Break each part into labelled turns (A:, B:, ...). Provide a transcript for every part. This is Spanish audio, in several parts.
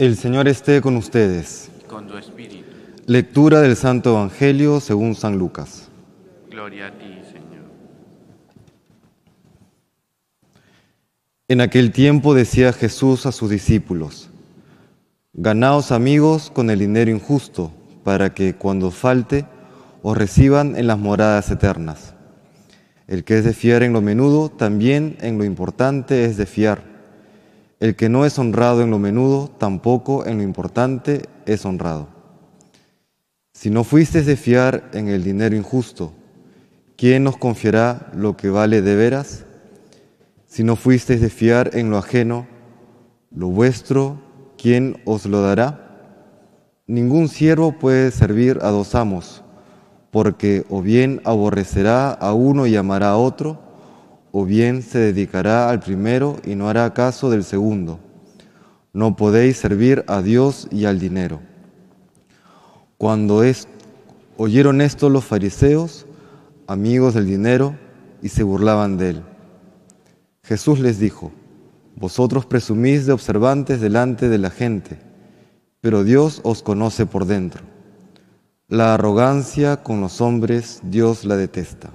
A: El Señor esté con ustedes.
B: con tu espíritu.
A: Lectura del Santo Evangelio según San Lucas.
B: Gloria a ti, Señor.
A: En aquel tiempo decía Jesús a sus discípulos, Ganaos amigos con el dinero injusto, para que cuando falte os reciban en las moradas eternas. El que es de fiar en lo menudo, también en lo importante es de fiar. El que no es honrado en lo menudo, tampoco en lo importante es honrado. Si no fuisteis de fiar en el dinero injusto, ¿quién os confiará lo que vale de veras? Si no fuisteis de fiar en lo ajeno, lo vuestro, ¿quién os lo dará? Ningún siervo puede servir a dos amos, porque o bien aborrecerá a uno y amará a otro, o bien se dedicará al primero y no hará caso del segundo. No podéis servir a Dios y al dinero. Cuando oyeron esto los fariseos, amigos del dinero, y se burlaban de él. Jesús les dijo, Vosotros presumís de observantes delante de la gente, pero Dios os conoce por dentro. La arrogancia con los hombres Dios la detesta.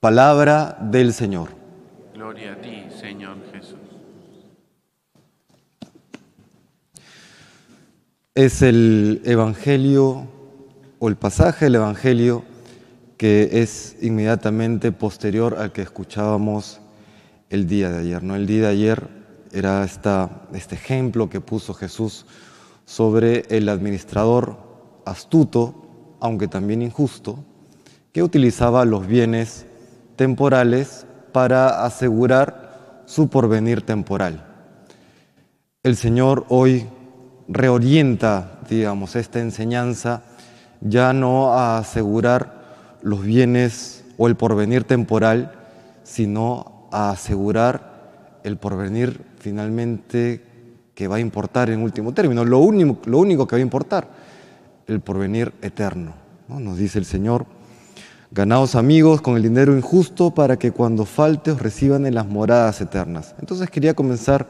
A: Palabra del Señor.
B: Gloria a ti, Señor Jesús.
A: Es el Evangelio o el pasaje del Evangelio que es inmediatamente posterior al que escuchábamos el día de ayer. ¿no? El día de ayer era esta, este ejemplo que puso Jesús sobre el administrador astuto, aunque también injusto, que utilizaba los bienes temporales para asegurar su porvenir temporal. El Señor hoy reorienta, digamos, esta enseñanza ya no a asegurar los bienes o el porvenir temporal, sino a asegurar el porvenir finalmente que va a importar en último término, lo único, lo único que va a importar, el porvenir eterno. ¿no? Nos dice el Señor, ganaos amigos con el dinero injusto para que cuando falte os reciban en las moradas eternas. Entonces quería comenzar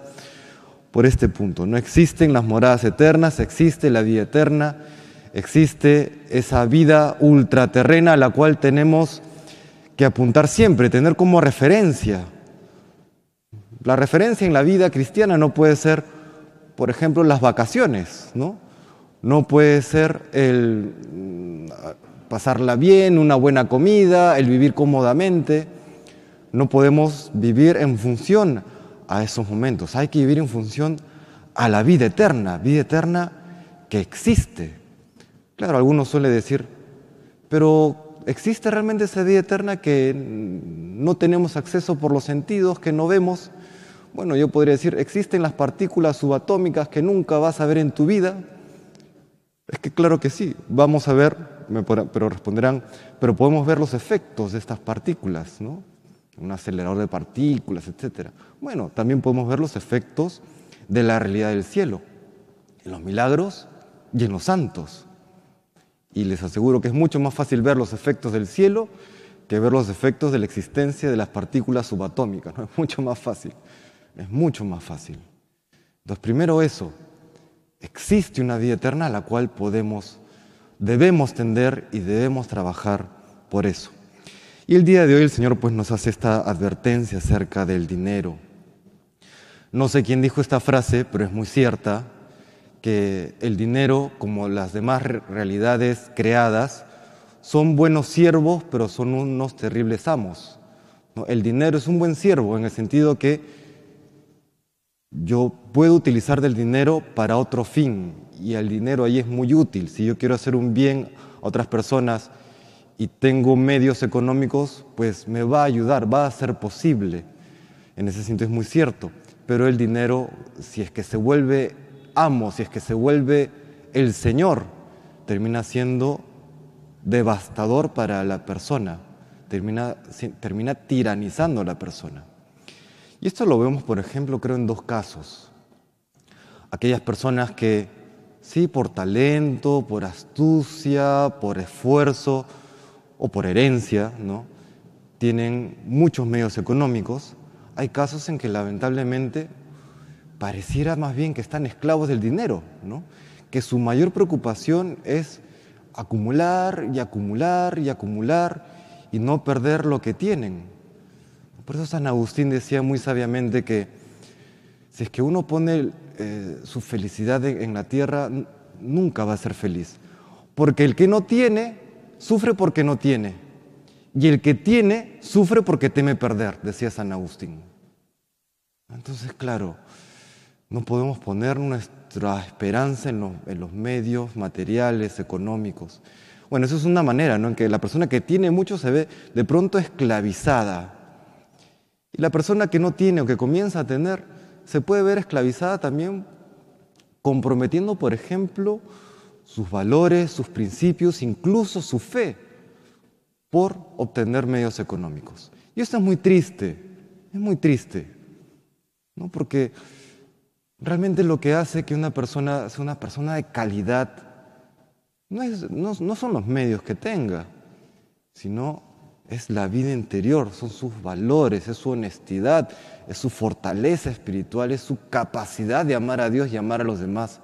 A: por este punto. No existen las moradas eternas, existe la vida eterna, existe esa vida ultraterrena a la cual tenemos que apuntar siempre, tener como referencia. La referencia en la vida cristiana no puede ser, por ejemplo, las vacaciones, ¿no? No puede ser el pasarla bien, una buena comida, el vivir cómodamente. No podemos vivir en función a esos momentos. Hay que vivir en función a la vida eterna, vida eterna que existe. Claro, algunos suelen decir, pero ¿existe realmente esa vida eterna que no tenemos acceso por los sentidos, que no vemos? Bueno, yo podría decir, existen las partículas subatómicas que nunca vas a ver en tu vida. Es que claro que sí, vamos a ver, me pero responderán, pero podemos ver los efectos de estas partículas, ¿no? Un acelerador de partículas, etc. Bueno, también podemos ver los efectos de la realidad del cielo, en los milagros y en los santos. Y les aseguro que es mucho más fácil ver los efectos del cielo que ver los efectos de la existencia de las partículas subatómicas. ¿no? Es mucho más fácil. Es mucho más fácil. Entonces, primero eso. Existe una vida eterna a la cual podemos, debemos tender y debemos trabajar por eso. Y el día de hoy el Señor pues nos hace esta advertencia acerca del dinero. No sé quién dijo esta frase, pero es muy cierta, que el dinero, como las demás re- realidades creadas, son buenos siervos, pero son unos terribles amos. El dinero es un buen siervo en el sentido que yo puedo utilizar del dinero para otro fin y el dinero ahí es muy útil. Si yo quiero hacer un bien a otras personas y tengo medios económicos, pues me va a ayudar, va a ser posible. En ese sentido es muy cierto. Pero el dinero, si es que se vuelve amo, si es que se vuelve el Señor, termina siendo devastador para la persona, termina, termina tiranizando a la persona. Y esto lo vemos, por ejemplo, creo en dos casos. Aquellas personas que, sí, por talento, por astucia, por esfuerzo o por herencia, ¿no? tienen muchos medios económicos, hay casos en que lamentablemente pareciera más bien que están esclavos del dinero, ¿no? que su mayor preocupación es acumular y acumular y acumular y no perder lo que tienen. Por eso San Agustín decía muy sabiamente que si es que uno pone eh, su felicidad en la tierra, nunca va a ser feliz. Porque el que no tiene, sufre porque no tiene. Y el que tiene, sufre porque teme perder, decía San Agustín. Entonces, claro, no podemos poner nuestra esperanza en los, medios materiales, económicos. Bueno, eso es una manera, ¿no? En que la persona que tiene mucho se ve de pronto esclavizada. Y la persona que no tiene o que comienza a tener se puede ver esclavizada también comprometiendo, por ejemplo, sus valores, sus principios, incluso su fe, por obtener medios económicos. Y esto es muy triste, es muy triste, ¿no? Porque Realmente lo que hace que una persona sea una persona de calidad no, son los medios que tenga, sino es la vida interior, son sus valores, es su honestidad, es su fortaleza espiritual, es su capacidad de amar a Dios y amar a los demás.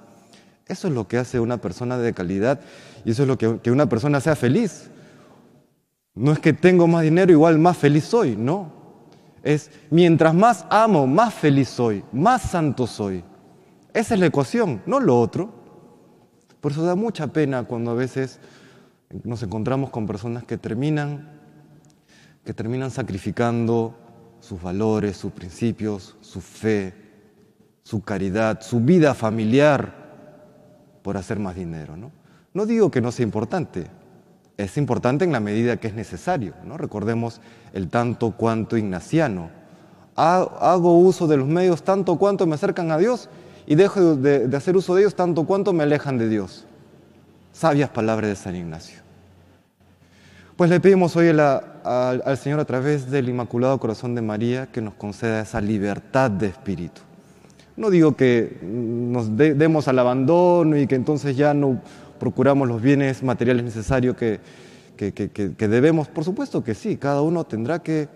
A: Eso es lo que hace una persona de calidad y eso es lo que, que una persona sea feliz. No es que tengo más dinero, igual más feliz soy, no. Es mientras más amo, más feliz soy, más santo soy. Esa es la ecuación, no lo otro. Por eso da mucha pena cuando a veces nos encontramos con personas que terminan, que terminan sacrificando sus valores, sus principios, su fe, su caridad, su vida familiar por hacer más dinero. ¿no? no digo que no sea importante, es importante en la medida que es necesario. ¿no? Recordemos el tanto cuanto ignaciano. Hago uso de los medios tanto cuanto me acercan a Dios y dejo de, hacer uso de ellos tanto cuanto me alejan de Dios. Sabias palabras de San Ignacio. Pues le pedimos hoy al Señor a través del Inmaculado Corazón de María que nos conceda esa libertad de espíritu. No digo que nos demos al abandono y que entonces ya no procuramos los bienes materiales necesarios que, que, debemos. Por supuesto que sí, cada uno tendrá que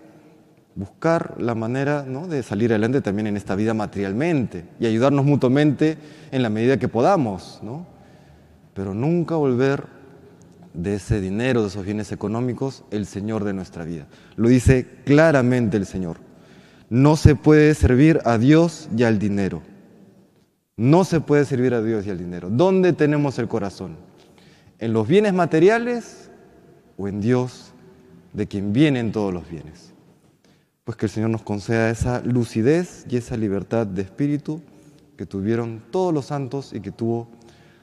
A: buscar la manera de salir adelante también en esta vida materialmente y ayudarnos mutuamente en la medida que podamos, ¿no? pero nunca volver de ese dinero, de esos bienes económicos, el Señor de nuestra vida. Lo dice claramente el Señor. No se puede servir a Dios y al dinero. No se puede servir a Dios y al dinero. ¿Dónde tenemos el corazón? ¿En los bienes materiales o en Dios, de quien vienen todos los bienes? Pues que el Señor nos conceda esa lucidez y esa libertad de espíritu que tuvieron todos los santos y que tuvo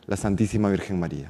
A: la Santísima Virgen María.